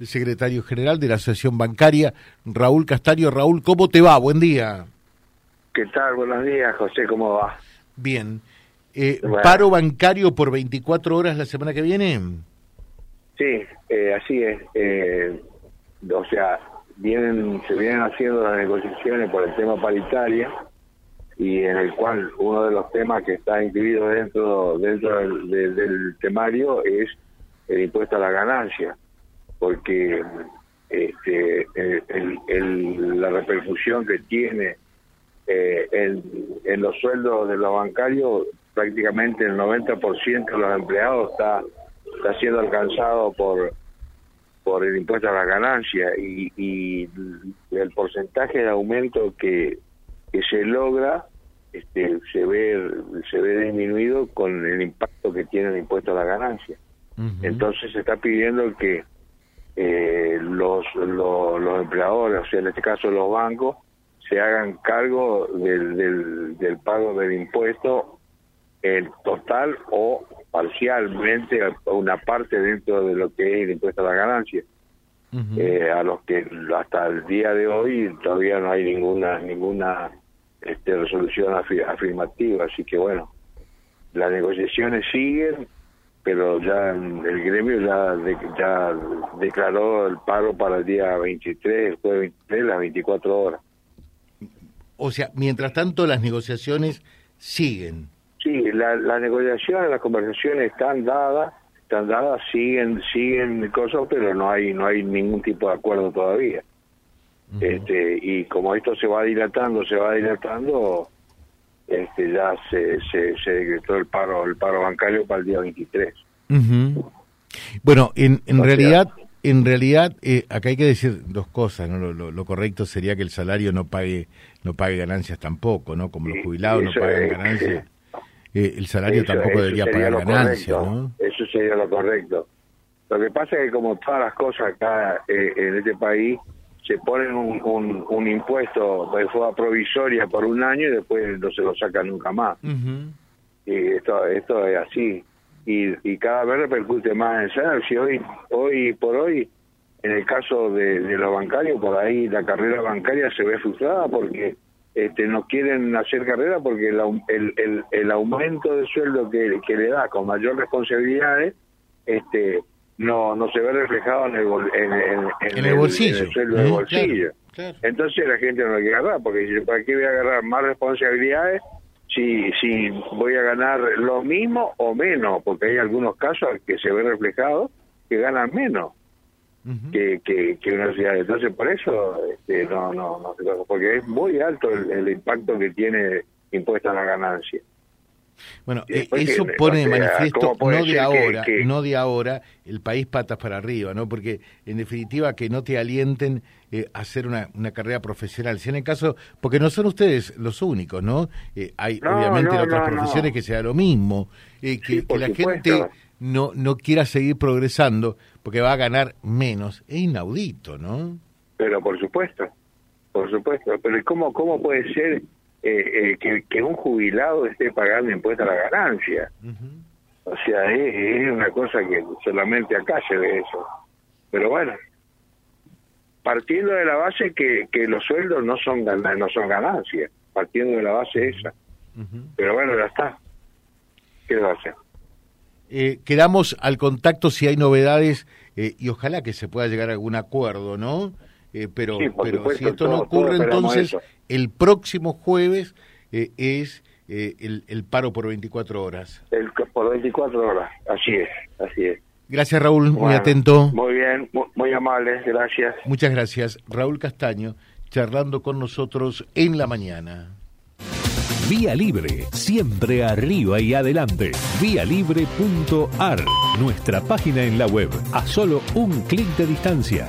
el secretario general de la Asociación Bancaria, Raúl Castaño. Raúl, ¿cómo te va? Buen día. ¿Qué tal? Buenos días, José, ¿cómo va? Bien. Eh, ¿Paro bancario por 24 horas la semana que viene? Sí, eh, así es. Eh, o sea, vienen se vienen haciendo las negociaciones por el tema paritaria y en el cual uno de los temas que está incluido dentro dentro del, temario es el impuesto a la ganancia, porque este, la repercusión que tiene eh, en, en, los sueldos de los bancarios, prácticamente el 90% de los empleados está, está siendo alcanzado por por el impuesto a la ganancia y, y el porcentaje de aumento que, que se logra este, se ve se ve disminuido con el impacto que tiene el impuesto a la ganancia. Entonces se está pidiendo que eh, los, los, los empleadores, o sea, en este caso los bancos, se hagan cargo del, del, del pago del impuesto en total o parcialmente una parte dentro de lo que es el impuesto a la ganancia. eh, a los que hasta el día de hoy todavía no hay ninguna ninguna este, resolución afirmativa, así que bueno, las negociaciones siguen, pero ya el gremio ya, ya declaró el paro para el día 23, el jueves 23, las 24 horas. O sea, mientras tanto las negociaciones siguen. Sí, las negociaciones, las conversaciones están dadas, están dadas, siguen, siguen cosas, pero no hay, no hay ningún tipo de acuerdo todavía. este, y como esto se va dilatando, se va dilatando, este, ya se, se, se decretó el paro, el paro bancario para el día 23. Bueno, en, en realidad, en realidad eh, acá hay que decir dos cosas, ¿no? Lo, correcto sería que el salario no pague no pague ganancias tampoco, ¿no? Como los jubilados no pagan ganancias. Eh, el salario tampoco debería pagar ganancias, ¿no? Eso sería lo correcto. Lo que pasa es que como todas las cosas acá eh, en este país, se ponen un, un, impuesto de forma provisoria por un año y después no se lo sacan nunca más. Y esto, esto es así. Y, y cada vez repercute más en. Si hoy, hoy por hoy, en el caso de, de los bancarios, por ahí la carrera bancaria se ve frustrada porque este, no quieren hacer carrera porque el, el, el, aumento de sueldo que, que, le da con mayor responsabilidades este, no no se ve reflejado en el, en, en, el, bolsillo. sueldo del bolsillo. Entonces la gente no lo quiere agarrar porque dice, ¿para qué voy a agarrar más responsabilidades si, si voy a ganar lo mismo o menos? Porque hay algunos casos que se ve reflejado que ganan menos que, que, que, una ciudad. Entonces, por eso, este, no, no, no, porque es muy alto el, impacto que tiene impuesta a la ganancia. Bueno, eh, eso pone de manifiesto no de ahora, no de ahora, el país patas para arriba, ¿no? Porque en definitiva que no te alienten eh, a hacer una, una carrera profesional. Si en el caso, porque no son ustedes los únicos, ¿no? Eh, hay obviamente otras profesiones que sea lo mismo, que, que, la gente no, no quiera seguir progresando porque va a ganar menos. Es inaudito, ¿no? Pero por supuesto, por supuesto. Pero ¿cómo, cómo puede ser eh, eh, que, un jubilado esté pagando impuestos a la ganancia? O sea, es, una cosa que solamente acá se ve eso. Pero bueno, partiendo de la base que, que los sueldos no son, no son ganancias, partiendo de la base esa. Pero bueno, ya está. ¿Qué va a hacer? Eh, quedamos al contacto si hay novedades eh, y ojalá que se pueda llegar a algún acuerdo, ¿no? Eh, pero pero si esto no ocurre, entonces el próximo jueves es el, el, paro por 24 horas. El, por 24 horas, así es, así es. Gracias Raúl, muy atento. Muy bien, muy, muy amable, gracias. Muchas gracias. Raúl Castaño, charlando con nosotros en la mañana. Vía Libre, siempre arriba y adelante. Vialibre.ar, nuestra página en la web, a solo un clic de distancia.